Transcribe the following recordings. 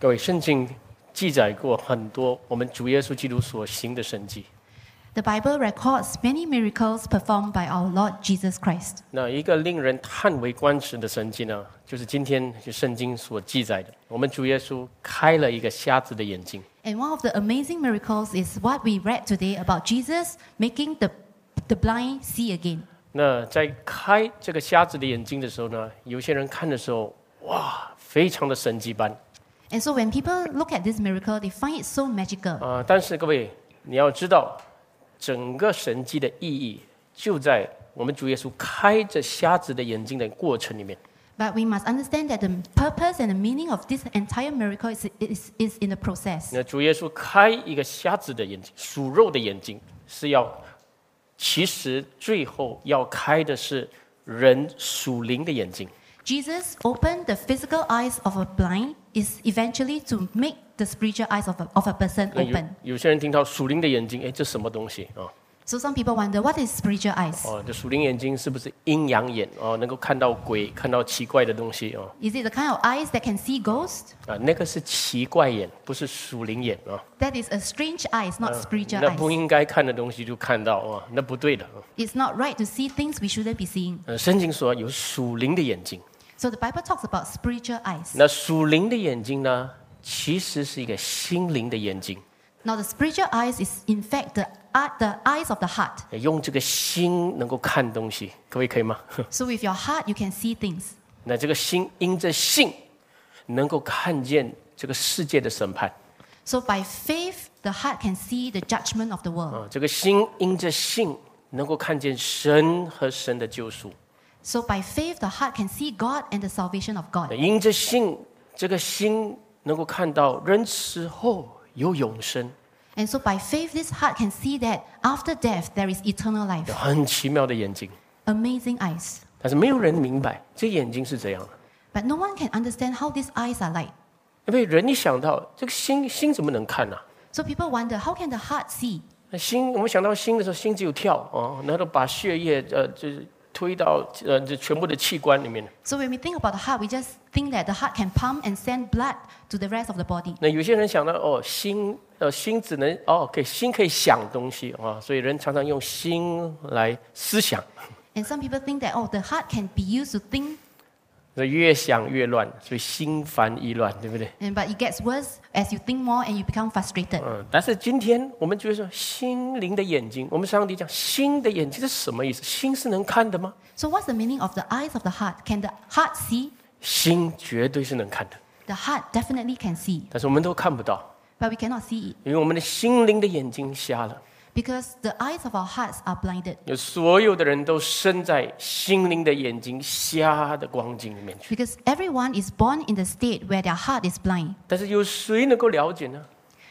各位，圣经记载过很多我们主耶稣基督所行的神迹。The Bible records many miracles performed by our Lord Jesus Christ. 那一个令人叹为观止的神迹呢，就是今天圣经所记载的，我们主耶稣开了一个瞎子的眼睛。And one of the amazing miracles is what we read today about Jesus making the, the blind see again. 那在开这个瞎子的眼睛的时候呢，有些人看的时候，哇，非常的神迹般 And so when people look at this miracle, they find it so magical. 啊、但是各位，你要知道，整个神迹的意义就在我们主耶稣开着瞎子的眼睛的过程里面。But we must understand that the purpose and the meaning of this entire miracle is, is, is in the process. 那主耶稣开一个瞎子的眼睛，属肉的眼睛，是要，其实最后要开的是人属灵的眼睛。Jesus opened the physical eyes of a blind is eventually to make the spiritual eyes of a, of a person 那有 open. 有些人听到属灵的眼睛，哎，这什么东西啊？ So some people wonder what is spiritual eyes? 哦，这属灵眼睛是不是阴阳眼？哦，能够看到鬼，看到奇怪的东西哦。 Is it the kind of eyes that can see ghosts? 啊，那个是奇怪眼，不是属灵眼啊。 That is a strange eyes, not spiritual 那不 eyes. 应该看的东西就看到啊，那不对的。啊 It's not right to see things we shouldn't be seeing. 呃，圣经说有属灵的眼睛， So the Bible talks about spiritual eyes. 那属灵的眼睛呢，其实是一个心灵的眼睛。Now the spiritual eyes is in fact the, eye- the eyes of the heart. 用这个心能够看东西，各位可以吗？So with your heart you can see things. 那这个心因着信，能够看见这个世界的审判 So by faith the heart can see the judgment of the world. 啊，这个心因着信，能够看见神和神的救赎。So by faith the heart can see God and the salvation of God. 那因着信，这个心能够看到人死后有永生， And so by faith this heart can see that after death there is eternal life. 有很奇妙的眼睛。 Amazing eyes. 但是没有人明白这眼睛是怎样的， But no one can understand how these eyes are like. 因为人一想到这个心，心怎么能看呢、 So people wonder how can the heart see? 那心，我们想到心的时候，心只有跳哦，然后把血液呃，就是 推到呃这全部的器官里面。So when we think about the heart, we just think that the heart can pump and send blood to the rest of the body. 那有些人想到哦，心呃心只能哦，可以心可以想东西啊、所以人常常用心来思想，And some people think that, oh, the heart can be used to think, 那越想越乱，所以心烦意乱，对不对？and, but it gets worse as you think more and you become frustrated. 嗯，但是今天我们觉得说心灵的眼睛，我们上帝讲心的眼睛是什么意思？心是能看的吗？So what's the meaning of the eyes of the heart? Can the heart see? 心绝对是能看的，The heart definitely can see, 但是我们都看不到，but we cannot see it 因为我们的心灵的眼睛瞎了。Because the eyes of our hearts are blinded. 有所有的人都生在心灵的眼睛瞎的光景里面去，Because everyone is born in the state where their heart is blind. 但是有谁能够了解呢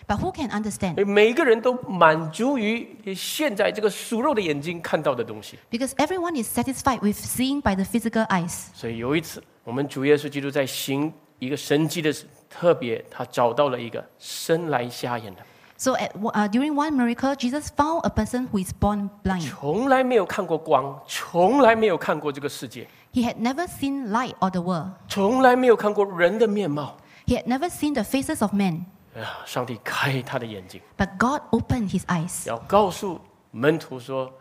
？But who can understand? 每个人都满足于现在这个属肉的眼睛看到的东西。Because everyone is satisfied with seeing by the physical eyes. 所以有一次，我们主耶稣基督在行一个神迹的时特别，他找到了一个生来瞎眼的，So at, uh, during one miracle, Jesus found a person who is born blind. 从来没有看过光，从来没有看过这个世界， He had never seen light or the world. 从来没有看过人的面貌。 He had never seen the faces of men. 哎呀，上帝开他的眼睛， But God opened his eyes. 要告诉门徒说：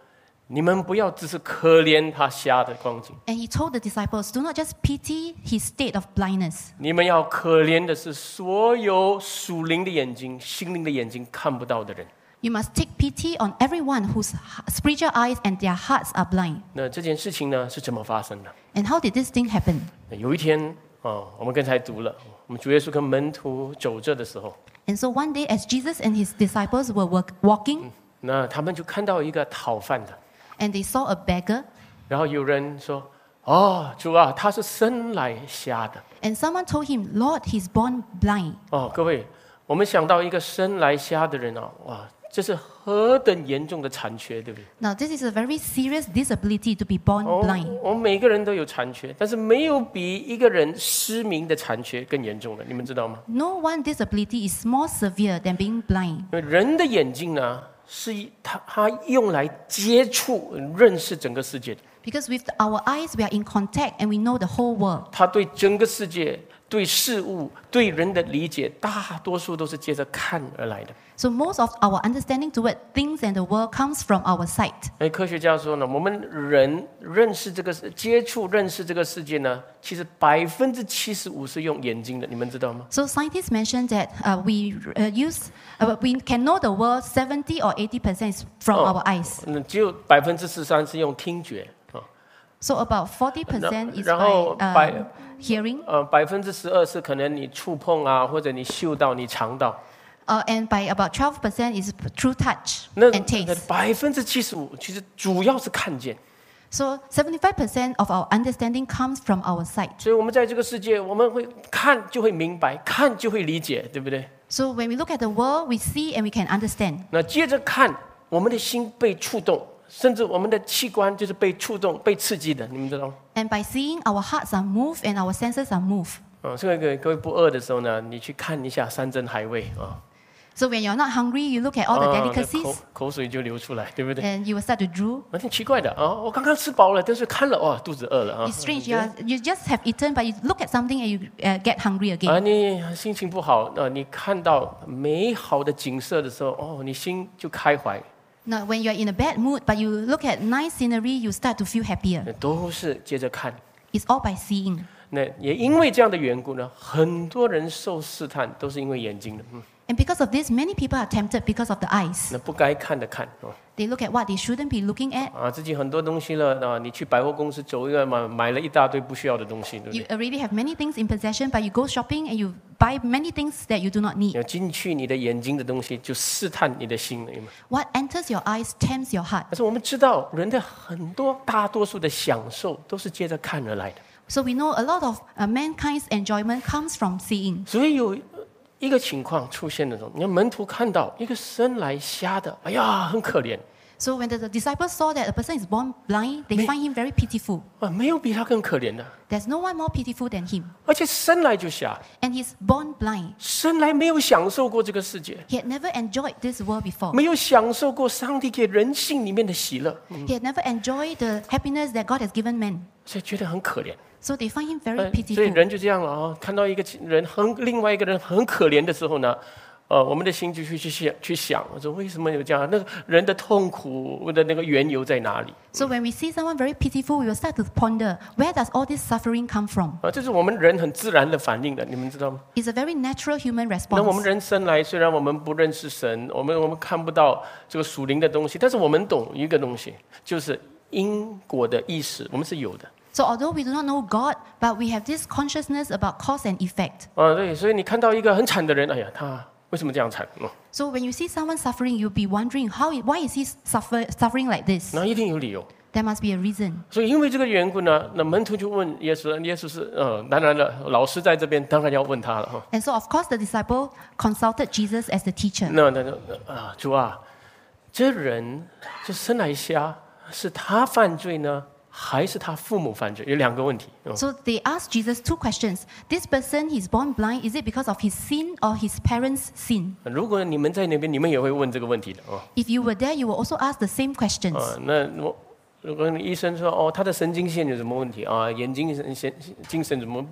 你们不要只是可怜他瞎的光景，And he told the disciples, do not just pity his state of blindness. 你们要可怜的是所有属灵的眼睛、心灵的眼睛看不到的人。You must take pity on everyone whose spiritual eyes and their hearts are blind. 那这件事情呢是怎么发生的？And how did this thing happen? 有一天哦，我们刚才读了，我们主耶稣跟门徒走着的时候，And so one day, as Jesus and his disciples were walking, 那他们就看到一个讨饭的，and they saw a beggar, 然后有人说：“哦，主啊，他是生来瞎的。and someone told him, Lord, he's born blind. ”哦，各位，我们想到一个生来瞎的人啊，哇，这是何等严重的残缺，对不对？Now, this is a very serious disability to be born 哦 blind. 我们每个人都有残缺，但是没有比一个人失明的残缺更严重的，你们知道吗？No one disability is more severe than being blind. 因为人的眼睛呢，是一他他用来接触、认识整个世界的。Because with our eyes, we are in contact and we know the whole world. 他对整个世界对事物、对人的理解，大多数都是借着看而来的。So most of our understanding toward things and the world comes from our sight. 哎，科学家说呢，我们人认识这个接触、认识这个世界呢，其实百分之七十五是用眼睛的，你们知道吗？So scientists mentioned that uh, we uh, use, uh, we can know the world seventy or eighty percent is from Oh. our eyes. 嗯，只有百分之十三是用听觉啊，So about 40 percent is 然后 by 百 um, hearing, 呃，百分之十二是可能你触碰啊，或者你嗅到、你尝到。 uh, and by about 12 percent is through touch 那 and 那 taste. 百分之七十五其实主要是看见。 So 75 percent of our understanding comes from our sight. 所以我们在这个世界，我们会看就会明白，看就会理解，对不对？ So when we look at the world, we see and we can understand. 那接着看，我们的心被触动， 甚至我们的器官就是被触动、被刺激的，你们知道吗？And by seeing, our hearts are moved and our senses are moved. 啊，所以各位各位不饿的时候呢，你去看一下山珍海味啊，So when you're not hungry, you look at all the 啊那 delicacies 口口水就流出来，对不对？and you will start to drool. 啊，挺奇怪的啊！我刚刚吃饱了，但是看了哇，肚子饿了啊。It's strange. You, are, you just have eaten, but you look at something and you uh, get hungry again. 啊，你心情不好，呃，你看到美好的景色的时候，哦，你心就开怀，Now, when you're in a bad mood, but you look at nice scenery, you start to feel happier. 那都是接着看。It's all by seeing. 那也因为这样的缘故呢，很多人受试探都是因为眼睛的，嗯，And because of this, many people are tempted because of the eyes. 那不该看的看哦。 They look at what they shouldn't be looking at. 啊，自己很多东西了啊，你去百货公司走一个买买了一大堆不需要的东西，对不 You 对？ already have many things in possession, but you go shopping and you buy many things that you do not need. 要进去你的眼睛的东西，就试探你的心了，有没有？ What enters your eyes tempts your heart. 但是我们知道，人的很多大多数的享受都是借着看而来的。 So we know a lot of uh, mankind's enjoyment comes from seeing. 所以有 一个情况出现的时候，你看门徒看到一个生来瞎的，哎呀，很可怜。So when the, the disciples saw that a person is born blind, they find him very pitiful. 啊，没有比他更可怜的，There's no one more pitiful than him. 而且生来就瞎，And he's born blind. 生来没有享受过这个世界，He had never enjoyed this world before. 没有享受过上帝给人性里面的喜乐，He had never enjoyed the happiness that God has given man. 所以觉得很可怜。So they find him very pitiful. 所以人就这样了啊，看到一个人很另外一个人很可怜的时候呢，呃，我们的心就去去想去想，我说为什么有这样？那个人的痛苦的那个缘由在哪里？So when we see someone very pitiful, we will start to ponder where does all this suffering come from? 啊，这是我们人很自然的反应的，你们知道吗？It's a very natural human response. 那我们人生来，虽然我们不认识神，我们我们看不到这个属灵的东西，但是我们懂一个东西，就是因果的意识，我们是有的 So although we do not know God, but we have this consciousness about cause and effect. 啊。对，所以你看到一个很惨的人，哎呀，他为什么这样惨？嗯，So when you see someone suffering, you'll be wondering how, why is he suffer, suffering like this? 那一定有理由。There must be a reason. 所以因为这个缘故呢，那门徒就问耶稣，耶稣是呃，当然了，老师在这边，当然要问他了哈。And so of course the disciple consulted Jesus as the teacher. 那那那啊，主啊，这人这生来瞎，是他犯罪呢，还是他父母犯罪？有两个问题。嗯 So they asked Jesus two questions. This person, he's born blind, is it because of his sin or his parents' sin? 如果你们在那边，你们也会问这个问题的哦。 If you were there, you will also ask the same questions. 啊，那我如果你医生说哦，他的神经线有什么问题啊？眼睛神神精神怎么？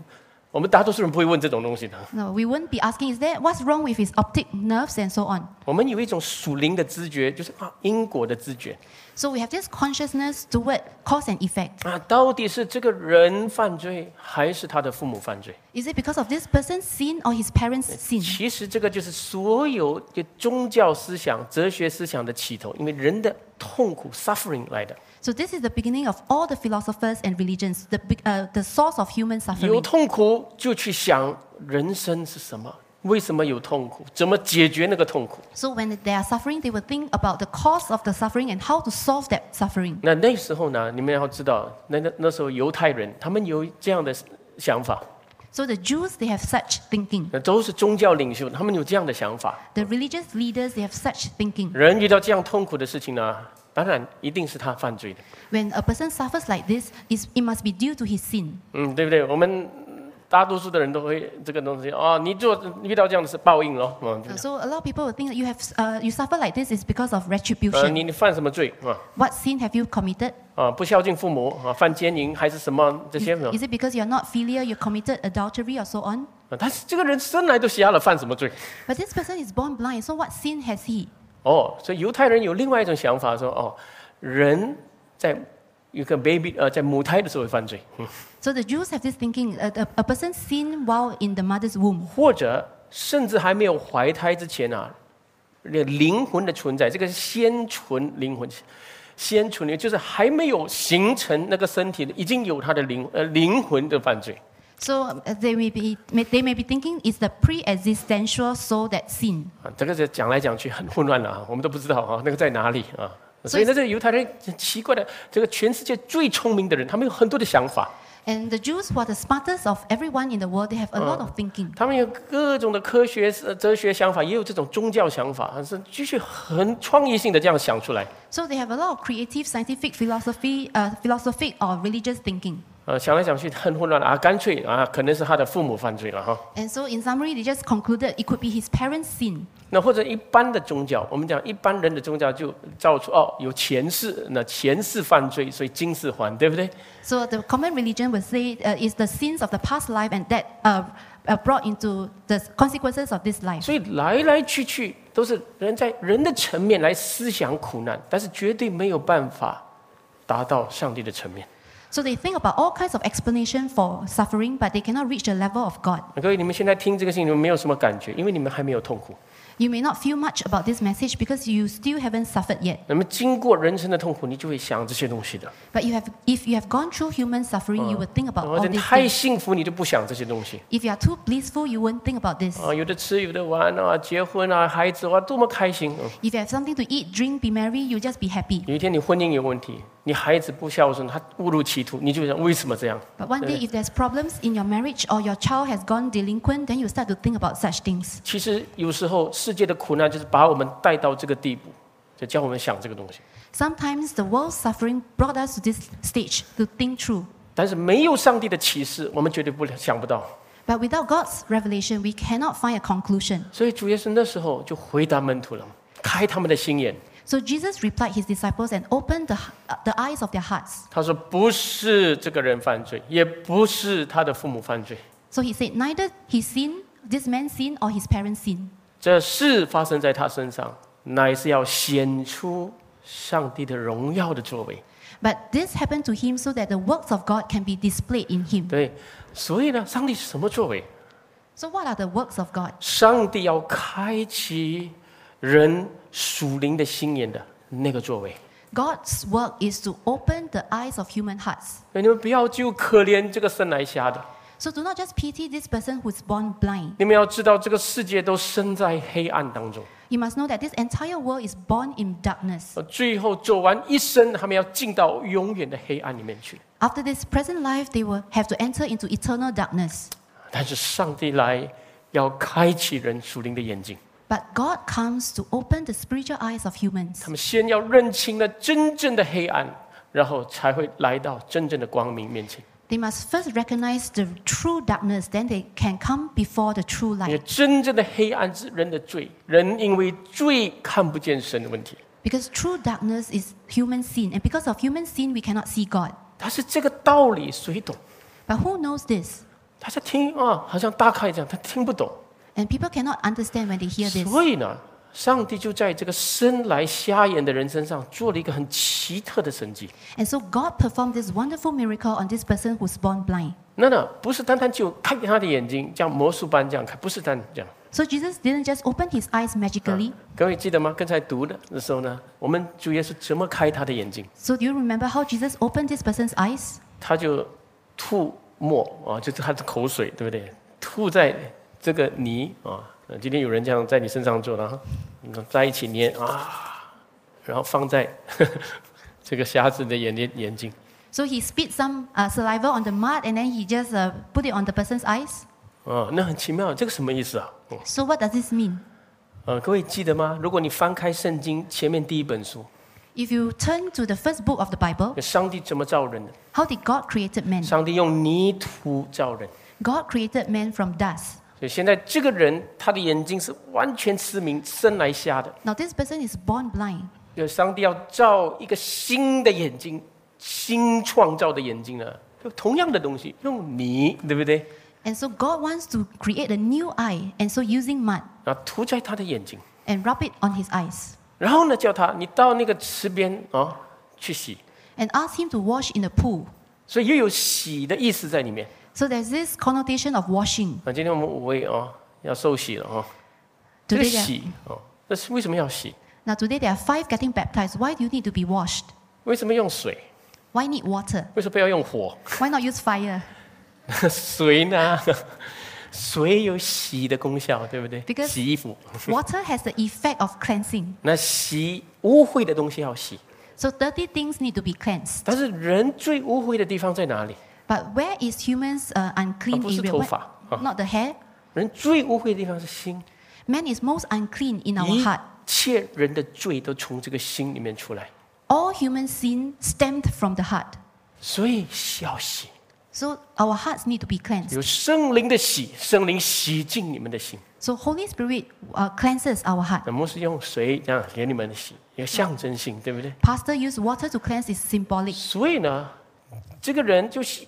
我们大多数人不会问这种东西的。No, we wouldn't be asking, is there what's wrong with his optic nerves and so on? 我们有一种属灵的知觉，就是啊因果的知觉 So we have this consciousness toward cause and effect. 啊，到底是这个人犯罪，还是他的父母犯罪？Is it because of this person's sin or his parents' sin? 其实这个就是所有的宗教思想、哲学思想的起头，因为人的痛苦 （suffering） 来的。So this is the beginning of all the philosophers and religions, the, big- uh, the source of human 有 suffering. 痛苦就去想人生是什么，为什么有痛苦，怎么解决那个痛苦。 So when they are suffering, they will think about the cause of the suffering and how to solve that suffering. 那那时候呢，你们要知道，那那那时候犹太人他们有这样的想法， So the Jews, they have such thinking. 那都是宗教领袖，他们有这样的想法。 The religious leaders, they have such thinking. 人遇到这样痛苦的事情呢， 当然一定是他犯罪的， When a person suffers like this, it's- it must be due to his sin. 嗯，对不对？我们 大多数的人都会这个东西哦，你做遇到这样的事报应咯，嗯， Uh, So a lot of people will think that you have uh, you suffer like this is because of 呃， retribution. 你你犯什么罪啊？ What sin have you committed? 啊，不孝敬父母啊，犯奸淫还是什么这 Is, 些呢？ is it because you're not filial, you committed adultery or so on? 啊但是这个人生来都瞎了，犯什么罪？ But this person is born blind, so what sin has he? 哦，所以犹太人有另外一种想法，说哦，人在一个 baby 呃在母胎的时候会犯罪，嗯 So the Jews have this thinking: a, a, person sin while in the mother's womb, 或者甚至还没有怀胎之前啊，那灵魂的存在，这个是先存灵魂，先存灵就是还没有形成那个身体的，已经有他的灵呃灵魂的犯罪。so uh, they may be may, they may be thinking it's the pre-existential soul that sin. 啊，这个是讲来讲去很混乱了啊，我们都不知道啊，那个在哪里啊？所以呢，这个犹太人很奇怪的，这个全世界最聪明的人，他们有很多的想法， And the Jews who are the smartest of everyone in the world, they have a lot of thinking. 他们有各种的科学、呃哲学想法，也有这种宗教想法，是继续很创意性的这样想出来。 So they have a lot of creative, scientific philosophy, uh, philosophic or religious thinking. 呃，想来想去很混乱啊，干脆啊，可能是他的父母犯罪了哈。And so, in summary, they just concluded it could be his parents' sin. 那或者一般的宗教，我们讲一般人的宗教就造出哦，有前世，那前世犯罪，所以今世还，对不对？So the common religion would say uh, is the sins of the past life and that uh, uh, brought into the consequences of this life. 所以来来去去都是人在人的层面来思想苦难，但是绝对没有办法达到上帝的层面。So they think about all kinds of explanation for suffering, but they cannot reach the level of God. 各位，你们现在听这个信，你们没有什么感觉，因为你们还没有痛苦。 You may not feel much about this message because you still haven't suffered yet. 那么经过人生的痛苦，你就会想这些东西的。 But you have, if you have gone through human suffering, you would think about 或 all 者 these 太 things. 幸福，你就不想这些东西 If you are too blissful, you won't think about this. 啊，有的吃，有的玩啊，结婚啊，孩子哇，多么开心！嗯 If you have something to eat, drink, be merry, you just be happy. 有一天你婚姻有问题， 你孩子不孝顺，他误入歧途，你就想为什么这样？But one day, if there's problems in your marriage or your child has gone delinquent, then you start to think about such things. 其实有时候世界的苦难就是把我们带到这个地步，就叫我们想这个东西。Sometimes the world's suffering brought us to this stage to think through. 但是没有上帝的启示，我们绝对不想不到。But without God's revelation, we cannot find a conclusion. 所以主耶稣那时候就回答门徒了，开他们的心眼。So Jesus replied his disciples and opened the, uh, the eyes of their hearts. 他说：“不是这个人犯罪，也不是他的父母犯罪，So he said, neither his sin, this man's sin, or his parents' sin. 这事发生在他身上，乃是要显出上帝的荣耀的作为。But this happened to him so that the works of God can be displayed in him. 对，所以呢，上帝是什么作为？So what are the works of God? 上帝要开启人属灵的心眼的那个作为。God's work is to open the eyes of human hearts. 你们不要就可怜这个生来瞎的，So do not just pity this person who's born blind. 你们要知道，这个世界都身在黑暗当中。You must know that this entire world is born in darkness. 呃最后走完一生，他们要进到永远的黑暗里面去。After this present life, they will have to enter into eternal darkness. 但是上帝来要开启人属灵的眼睛，But God comes to open the spiritual eyes of humans. 他们先要认清了真正的黑暗，然后才会来到真正的光明面前。 They must first recognize the true darkness, then they can come before the true 因为 light. 真正的黑暗是人的罪，人因为罪看不见神的问题。 Because true darkness is human sin, and because of human sin, we cannot see God. 但是这个道理谁懂？ But who knows this? 大家听啊，好像大概这样，他听不懂。 And people cannot understand when they hear this. 所以呢，上帝就在这个生来瞎眼的人身上做了一个很奇特的神迹。And so God performed this wonderful miracle on this person who's born blind. 那呢，不是单单就开他的眼睛，像魔术般这样开，不是单这样。So Jesus didn't just open his eyes magically. 各位记得吗？刚才读的的时候呢，我们主耶稣怎么开他的眼睛？So do you remember how Jesus opened this person's eyes? 他就吐沫啊，就是他的口水，对不对？吐在这个泥啊。呃今天有人这样在你身上做，然后嗯在一起捏啊，然后放在这个瞎子的眼睛眼睛。So he spit some uh, saliva on the mud and then he just uh, put it on the person's eyes. 哦，那很奇妙，这个什么意思啊？嗯 So what does this mean? 呃，各位记得吗？如果你翻开圣经前面第一本书，If you turn to the first book of the Bible, 上帝怎么造人的？how did God created man? 上帝用泥土造人，God created man from dust. 所以现在这个人他的眼睛是完全失明，生来瞎的。Now this person is born blind. 就上帝要造一个新的眼睛，新创造的眼睛呢，就同样的东西，用泥，对不对？And so God wants to create a new eye, and so using mud 然后涂在他的眼睛，and rub it on his eyes, 然后呢，叫他你到那个池边啊去洗，and ask him to wash in the pool. 所以又有洗的意思在里面。So there's this connotation of washing. 那，今天我们五位哦要受洗了哦，这个 Today, there, 洗哦，那是为什么要洗？now today there are five getting baptized. Why do you need to be washed? 为什么用水？Why need water? 为什么不要用火？Why not use fire? 水呢？水有洗的功效，对不对？Because- 洗衣服，Water has the effect of cleansing. 那洗污秽的东西要洗，So dirty things need to be cleansed. 但是人最污秽的地方在哪里？But where is humans' uh, unclean 啊不是 area? 头 Where- 发啊 Not the hair. 人最污秽的地方是心， Man is most unclean in our 一 heart. 切人的罪都从这个心里面出来， All human sin stemmed from the heart. 所以要洗， So our hearts need to be cleansed. 有圣灵的洗，圣灵洗净你们的心。 So Holy Spirit uh, cleanses our heart. 那牧师用水这样给你们洗，一个象征性，对不对？ Pastor used water to cleanse is symbolic. 所以呢，这个人就洗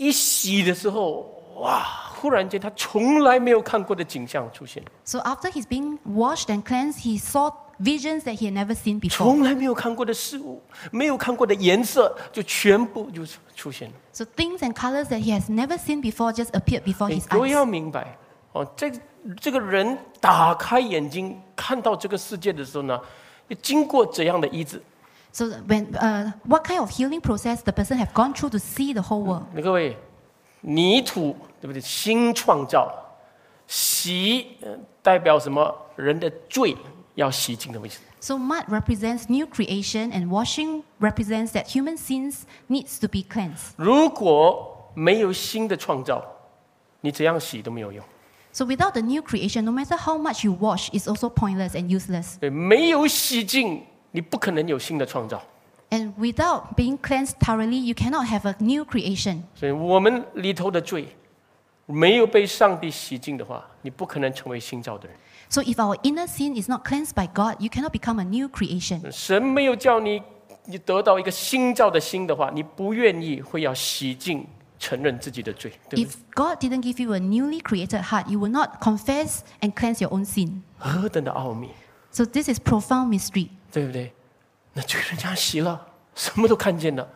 一洗的时候，哇！忽然间，他从来没有看过的景象出现，So after he's being washed and cleansed, he saw visions that he had never seen before. 从来没有看过的事物，没有看过的颜色，就全部就出现了。So things and colors that he has never seen before just appeared before his eyes. 都要明白哦，这这个人打开眼睛看到这个世界的时候呢，经过怎样的医治？So when uh, what kind of healing process the person have gone through to see the whole world? 那各位，泥土对不对？新创造，洗、呃代表什么？人的罪要洗净的意思。 So mud represents new creation and washing represents that human sins needs to be cleansed. 如果没有新的创造，你怎样洗都没有用。 So without the new creation, no matter how much you wash, it's also pointless and useless. 对，没有洗净， 你不可能有新的创造。 And without being cleansed thoroughly, you cannot have a new creation. 所以我们里头的罪没有被上帝洗净的话，你不可能成为新造的人。 So if our inner sin is not cleansed by God, you cannot become a new creation. 神没有叫你你得到一个新造的心的话，你不愿意会要洗净，承认自己的罪，对不对？ If God didn't give you a newly created heart, you will not confess and cleanse your own sin. 何等的奥秘， So this is profound mystery. 对不对？那罪人家洗了，什么都看见了，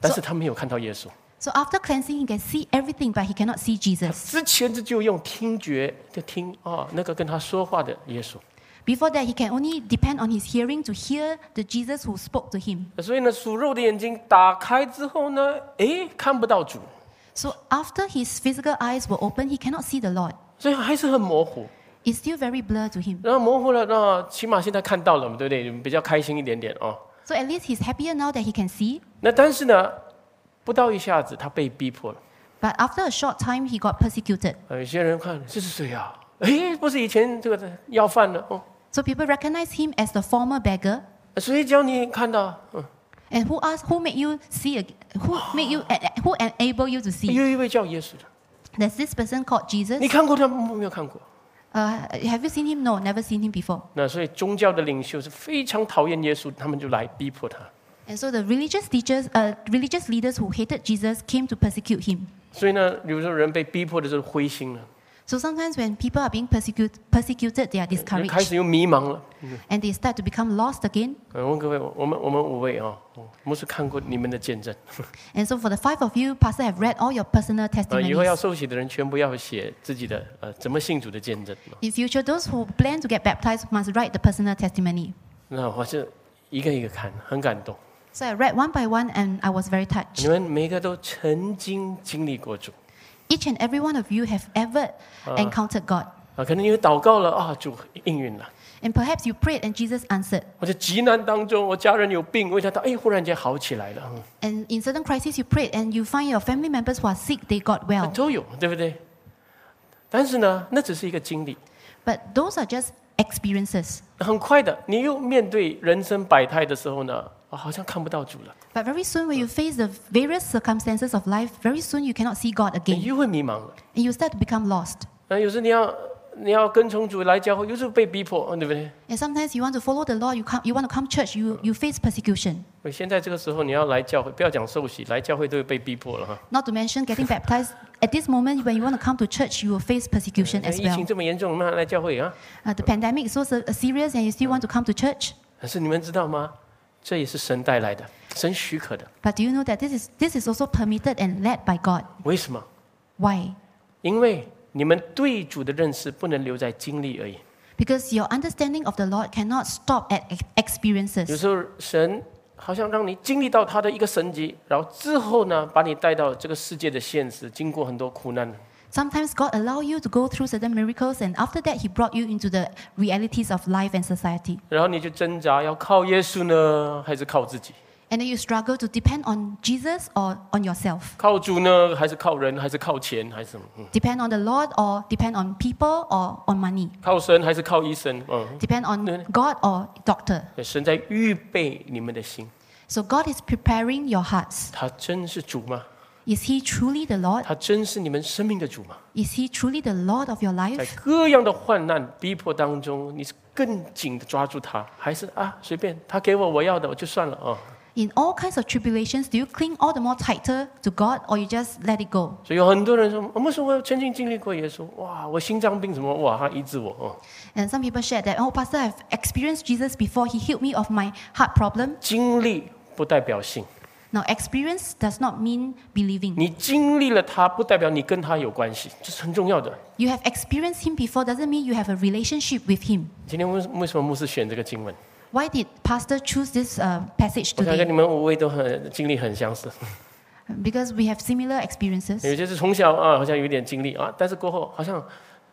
但是他没有看到耶稣。So after cleansing, he can see everything, but he cannot see Jesus. 之前这就用听觉就听啊，那个跟他说话的耶稣。Before that, he can only depend on his hearing to hear the Jesus who spoke to him. 所以呢，属肉的眼睛打开之后呢，诶，看不到主，So after his physical eyes were open, he cannot see the Lord. 所以还是很模糊。It's still very blurred to him. 然后模糊了，那起码现在看到了嘛，对不对？比较开心一点点哦。 So at least he's happier now that he can see. 那但是呢，不到一下子他被逼迫了。 But after a short time, he got persecuted. 呃有些人看这是谁啊？诶，不是以前这个要饭的哦， So people recognize him as the former beggar. 谁叫你看到？嗯， And who asked, who made you see, ag- who made you, who enable you to see? 有一位叫耶稣的， There's this person called Jesus. 你看过他吗？没有看过。 Uh, have you seen him? No, never seen him before. 那所以宗教的领袖是非常讨厌耶稣，他们就来逼迫他。 And so the religious teachers, uh, religious leaders who hated Jesus came to persecute him. 所以呢，比如说人被逼迫的时候灰心了， So sometimes when people are being persecute, persecuted, they are 就开 discouraged 开始又迷茫了。and they start to become lost again. 我，问各位，我们我们五位啊，哦我们是看过你们的见证。And so for the five of you, Pastor have read all your personal 呃，以后要 testimonies. 受洗的人全部要写自己的呃怎么信主的见证。In future, those who plan to get baptized must write the personal testimony. 那我是一个一个看，很感动。So I read one by one and I was very touched. 你们每个都曾经经历过主 Each and every one of you have ever encountered God. 啊，可能你有祷告了啊，主应允了。 And perhaps you prayed and Jesus answered. 或者急难当中，我家人有病，为他祷，哎，忽然间好起来了，嗯 And in certain crises, you prayed and you find your family members who are sick, they got well. 都有，对不对？但是呢，那只是一个经历， But those are just experiences. 很快的，你又面对人生百态的时候呢， 哦好像看不到主了， But very soon, when you face the various circumstances of life, very soon you cannot see God 你 again, 又会迷茫了。 and you start to become lost. 那有时你要你要跟从主来教会，有时候被逼迫，对不对？ And sometimes you want to follow the Lord, you come, you want to come church, you you face persecution. 所以现在这个时候你要来教会，不要讲受洗，来教会都会被逼迫了哈。 Not to mention getting baptized. At this moment, when you want to come to church, you will face persecution 哎 as 疫情 well. 这么严重，你们还来教会啊？ Uh, the pandemic is so se- serious, and you still want to come to church. 可是你们知道吗？ 这也是神带来的，神许可的。But do you know that this is this is also permitted and led by God? 为什么？Why? 因为你们对主的认识不能留在经历而已。Because your understanding of the Lord cannot stop at ex- 有 experiences. 有时候神好像让你经历到他的一个神迹，然后之后呢，把你带到这个世界的现实，经过很多苦难。Sometimes God allow you to go through certain miracles, and after that, He brought you into the realities of life and society. 然后你就挣扎，要靠耶稣呢，还是靠自己？ And then you struggle to depend on Jesus or on yourself, 靠主呢，还是靠人，还是靠钱，还是什么？嗯， depend on the Lord or depend on people or on money, 靠神还是靠医生？嗯， depend on No, no. God or doctor. 神在预备你们的心， So God is preparing your hearts. 他真是主吗？ Is He truly the Lord? 他真是你们生命的主吗？ Is He truly the Lord of your 在 life? 各样的患难逼迫当中，你是更紧的抓住他，还是啊随便他给我我要的我就算了啊？ In all kinds of tribulations, do you cling all the more tighter to God or you just let it go? 所以有很多人说，我们说我曾经经历过耶稣，哇，我心脏病什么，哇，他医治我哦。 And some people share that, oh, Pastor, I've experienced Jesus before. He healed me of my heart problem. 经历不代表信， Now, experience does not mean believing. 你经历了他，不代表你跟他有关系，这是很重要的。You have experienced Him before doesn't mean you have a relationship with Him. 今天为为什么牧师选这个经文？Why did Pastor choose this uh, passage 我想跟 today? 你们五位都很经历很相似，Because we have similar experiences. 有些是从小啊，好像有点经历啊，但是过后好像，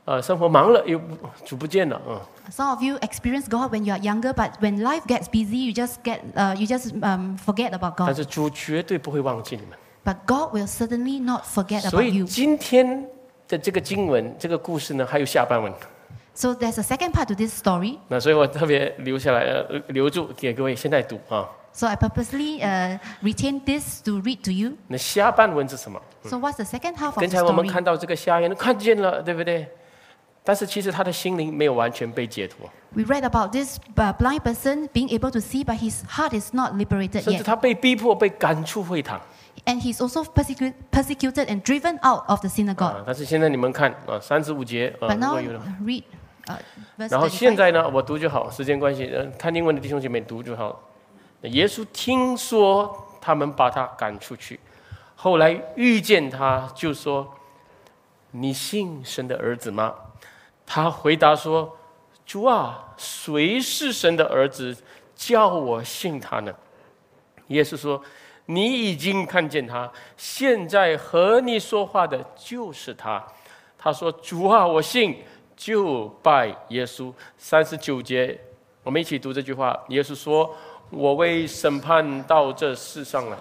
呃，生活忙了又主不见了啊。Some of you experience God when you are younger, but when life gets busy, you just get uh, you just um, forget about 但 God. 但是主绝对不会忘记你们。But God will certainly not forget 所 about 以 you. 今天的这个经文这个故事呢，还有下半文。So there's a second part to this story. 那所以我特别留下来，呃，留住给各位现在读啊。So I purposely uh, retained this to read to you. 那下半文是什么？So what's the second half of 刚 the 才我们 story? 看到这个瞎眼看见了，对不对？但是其实他的心灵没有完全被解脱，We read about this uh, blind person being able to see, but his heart is not liberated yet. 甚至他被逼迫、被赶出会堂 And he's also persecuted, persecuted and driven out of the synagogue. 啊。但是现在你们看啊，三十五节啊，But 如 now 果有的 read uh, 然后现在呢，我读就好，时间关系，嗯，看英文的弟兄姐妹读就好。耶稣听说他们把他赶出去，后来遇见他，就说：“你信神的儿子吗？”他回答说：“主啊，谁是神的儿子？叫我信他呢？”耶稣说：“你已经看见他，现在和你说话的就是他。”他说：“主啊，我信。”就拜耶稣。三十九节，我们一起读这句话。耶稣说：“我为审判到这世上了，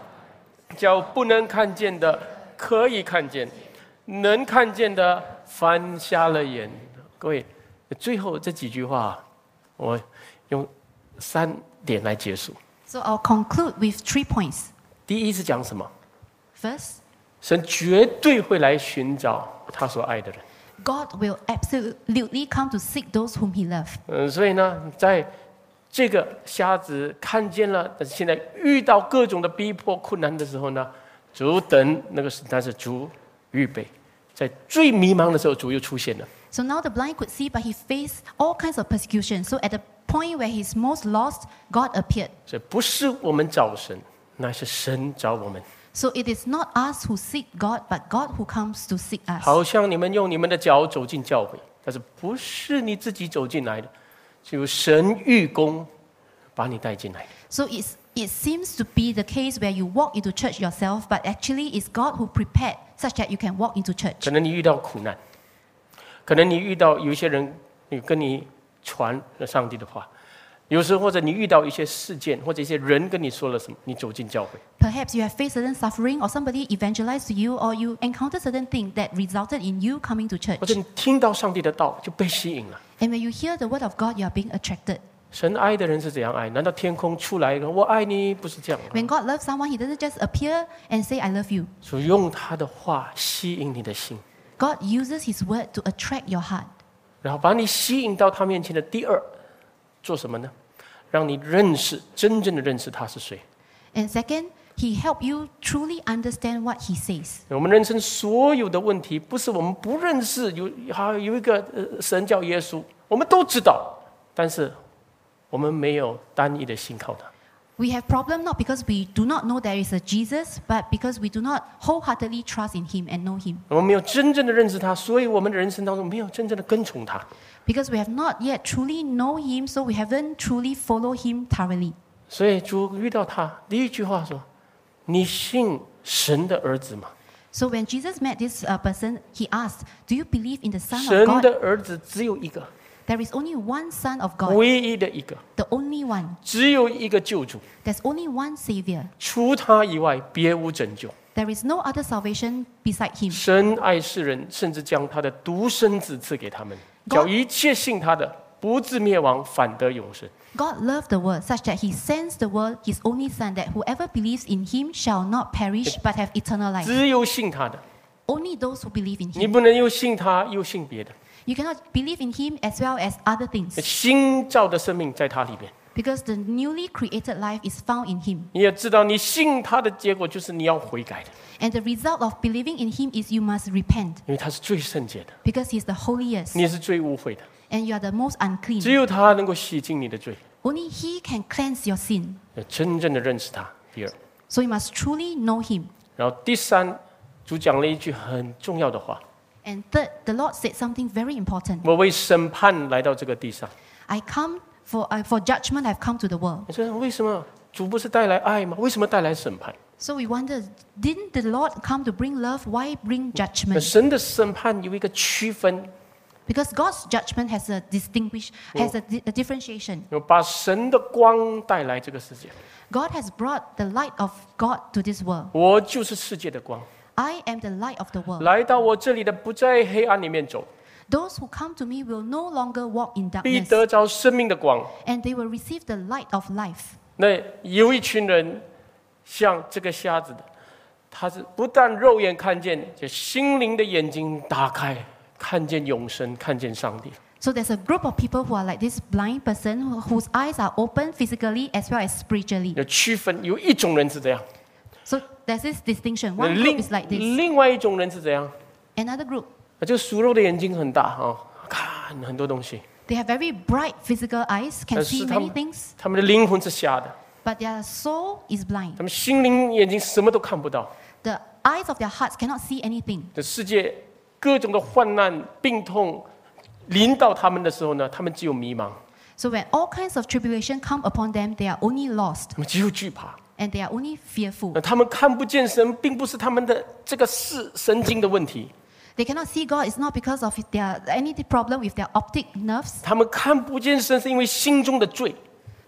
叫不能看见的可以看见，能看见的翻瞎了眼。”各位，最后这几句话，我用三点来结束。So I'll conclude with three points. 第一是讲什么？First, 神绝对会来寻找他所爱的人。God will absolutely come to seek those whom He loves. 嗯，所以呢，在这个瞎子看见了，但是现在遇到各种的逼迫、困难的时候呢，主等那个时，但是主预备，在最迷茫的时候，主又出现了。So now the blind could see, but he faced all kinds of persecution. So at the point where he's most lost, God appeared. 所以不是我们找神，那是神找我们。 So it is not us who seek God, but God who comes to seek us. 好像你们用你们的脚走进教会，但是不是你自己走进来的，是由神预工把你带进来的。 So it's, it seems to be the case where you walk into church yourself, but actually it's God who prepared such that you can walk into church. 可能你遇到苦难， 可能你遇到有一些人，你跟你传了上帝的话，有时候或者你遇到一些事件，或者一些人跟你说了什么，你走进教会，Perhaps you have faced certain suffering, or somebody evangelized to you, or you encountered certain thing that resulted in you coming to church. 或者你听到上帝的道就被吸引了，And when you hear the word of God, you are being attracted. 神爱的人是怎样爱？难道天空出来一个我爱你？不是这样吗？When God loves someone, He doesn't just appear and say, I love you. 所以用他的话吸引你的心，God uses His word to attract your heart. 然后把你吸引到他面前的第二，做什么呢？让你认识真正的认识他是谁。And second, He help you truly understand what He says. 我们人生所有的问题，不是我们不认识有好有一个呃神叫耶稣，我们都知道，但是我们没有单一的信靠他。We have problem not because we do not know there is a Jesus, but because we do not wholeheartedly trust in Him and know Him. 我们没有真正的认识他，所以我们的人生当中没有真正的跟从他。 Because we have not yet truly know Him, so we haven't truly follow Him thoroughly. 所以主遇到他，第一句话说：“你信神的儿子吗？ So when Jesus met this uh, person, He asked, "Do you believe in the Son 神 of 的 God?" 儿子只有一个， There is only one Son of God, 唯一的一个，the only one. 只有一个救主，There's only one Savior. 除他以外别无拯救。There is no other salvation beside Him. 神爱世人，甚至将他的独生子赐给他们，叫一切信他的不至灭亡，反得永生。God loved the world such that He sends the world His only Son, that whoever believes in Him shall not perish but have eternal life. 只有信他的，Only those who believe in Him. 你不能又信他又信别的。You cannot believe in Him as well as other things 新造的生命在他里边， because the newly created life is found in Him. 你也知道，你信他的结果就是你要悔改的， And the result of believing in Him is you must repent 因为他是最圣洁的， because He is the holiest 你也是最污秽的， and you are the most 只 unclean. 有他能够洗净你的罪， Only He can cleanse your sin. 要真正的认识他。第二， So you must truly know Him. 然后第三，主讲了一句很重要的话： And third, the Lord said something very important. 我为审判来到这个地上。 I come for, uh, for judgment, I've come to the world. 你说为什么主不是带来爱吗？为什么带来审判？ So we wonder, didn't the Lord come to bring love? Why bring 那 judgment? 神的审判有一个区分， Because God's judgment has a distinguish, has a, di- a differentiation. 有把神的光带来这个世界。 God has brought the light of God to this world. 我就是世界的光， I am the light of the world. 来到我这里的不在黑暗里面走，Those who come to me will no longer walk in 必 darkness, 得着生命的光。and they will receive the light of life. 那有一群人像这个瞎子的，他是不但肉眼看见，就心灵的眼睛打开，看见永生，看见上帝。So there's a group of people who are like this blind person who- whose eyes are open physically as well as spiritually. 有区分，有一种人是这样，So there's this distinction. 那 One 另 group is like this, 另外一种人是怎样？ another group 就属肉的眼睛很大哦，看很多东西， they have very bright physical eyes, can 但 see 是他 many 们 things, 他们的灵魂是瞎的， but their soul is blind. 他们心灵眼睛什么都看不到。 The eyes of their hearts cannot see anything. 这世界各种的患难、病痛临到他们的时候呢，他们只有迷茫， So when all kinds of tribulation come upon them, they are only lost 他们只有惧怕。 and they are only fearful. 那他们看不见神，并不是他们的这个视神经的问题，They cannot see God. It's not because of their any problem with their optic nerves. 他们看不见神是因为心中的罪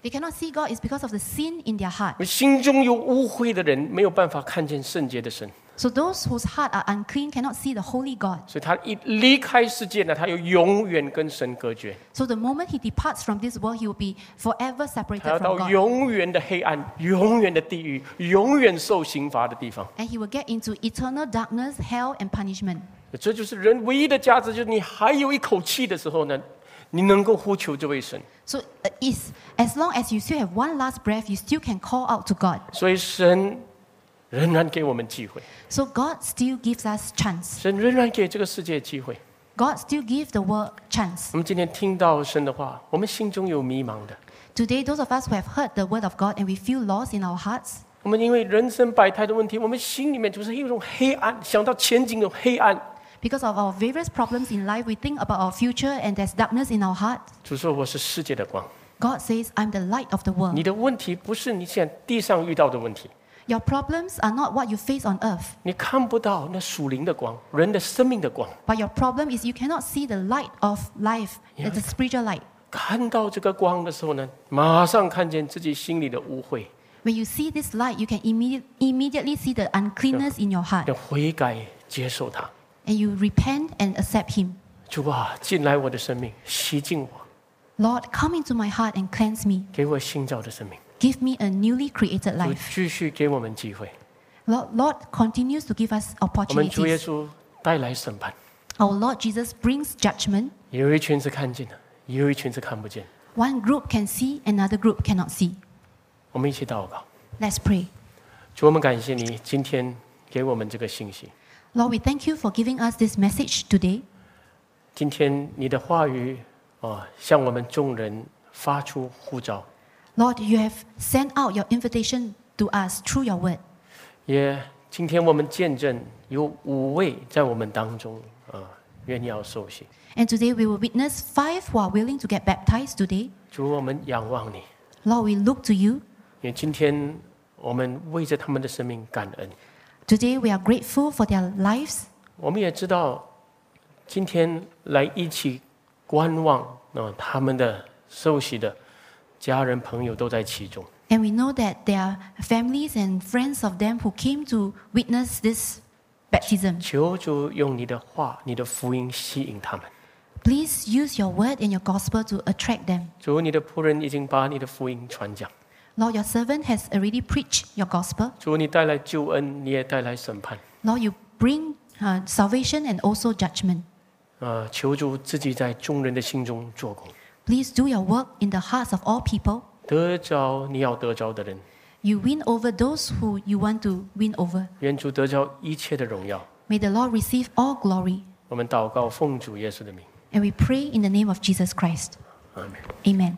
，They cannot see God is because of the sin in their heart. 心中有污秽的人没有办法看见圣洁的神，So those whose heart are unclean cannot see the holy God. 所以他一离开世界呢，他又永远跟神隔绝， So the moment he departs from this world, he will be forever 他 separated 要 from 到 God. 永远的黑暗、永远的地狱、永远受刑罚的地方。 And he will get into eternal darkness, hell, and punishment. 这就是人唯一的价值，就是你还有一口气的时候呢，你能够呼求这位神。 So uh, is as long as you still have one last breath, you still can call out to God. 所以神 仍然给我们机会，So God still gives us chance. 神仍然给这个世界机会。God still gives the world chance. 我们今天听到神的话，我们心中有迷茫的，Today, those of us who have heard the word of God and we feel lost in our hearts, 我们因为人生百态的问题，我们心里面就是有一种黑暗，想到前景有黑暗。because of our various problems in life, we think about our future and there's darkness in our heart. 主说我是世界的光。God says, I'm the light of the world. 你的问题不是你现在地上遇到的问题，Your problems are not what you face on earth, 你看不到那属灵的光，人的生命的光。 but your problem is you cannot see the light of life, Yeah. the spiritual light. 看到这个光的时候呢，马上看见自己心里的污秽， When you see this light, you can immediate, immediately see the uncleanness in your heart 要悔改接受它。 and you repent and accept Him. 主啊，进来我的生命，洗净我， Lord, come into my heart and cleanse me. 给我新造的生命。 Give me a newly created 主 life. 继续给我们机会。 Lord, Lord continues to give us 我们主耶 opportunities. 稣带来审判， Our Lord Jesus brings judgment. 有一群是看见的，也有一群是看不见。 One group can see, another group cannot see. 我们一起祷告， Let's pray. 主，我们感谢你今天给我们这个信息。 Lord, we thank you for giving us this message today. 今天你的话语啊，向我们众人发出呼召， Lord, you have sent out your invitation to us through your word. 也今天我们见证有五位在我们当中啊，愿意要受洗。And today we will witness five who are willing to get baptized today. 主，我们仰望你，Lord, we look to you. 因为今天我们为着他们的生命感恩。Today we are grateful for their lives. 我们也知道，今天来一起观望啊，他们的受洗的家人朋友都在其中。 And we know that there are families and friends of them who came to witness this baptism. 求主用你的话、你的福音吸引他们。 Please use your word and your gospel to attract them. 主，你的仆人已经把你的福音传讲。 Lord, your servant has already preached your gospel. 主，你带来救恩，你也带来审判。 Lord, you bring uh, salvation and also judgment. 啊，求主自己在众人的心中做工， Please do your work in the hearts of all people. 得着你要得着的人。 You win over those who you want to win over. 愿主得着一切的荣耀。 May the Lord receive all glory. 我们祷告，奉主耶稣的名， And we pray in the name of Jesus Christ. 阿门。 Amen.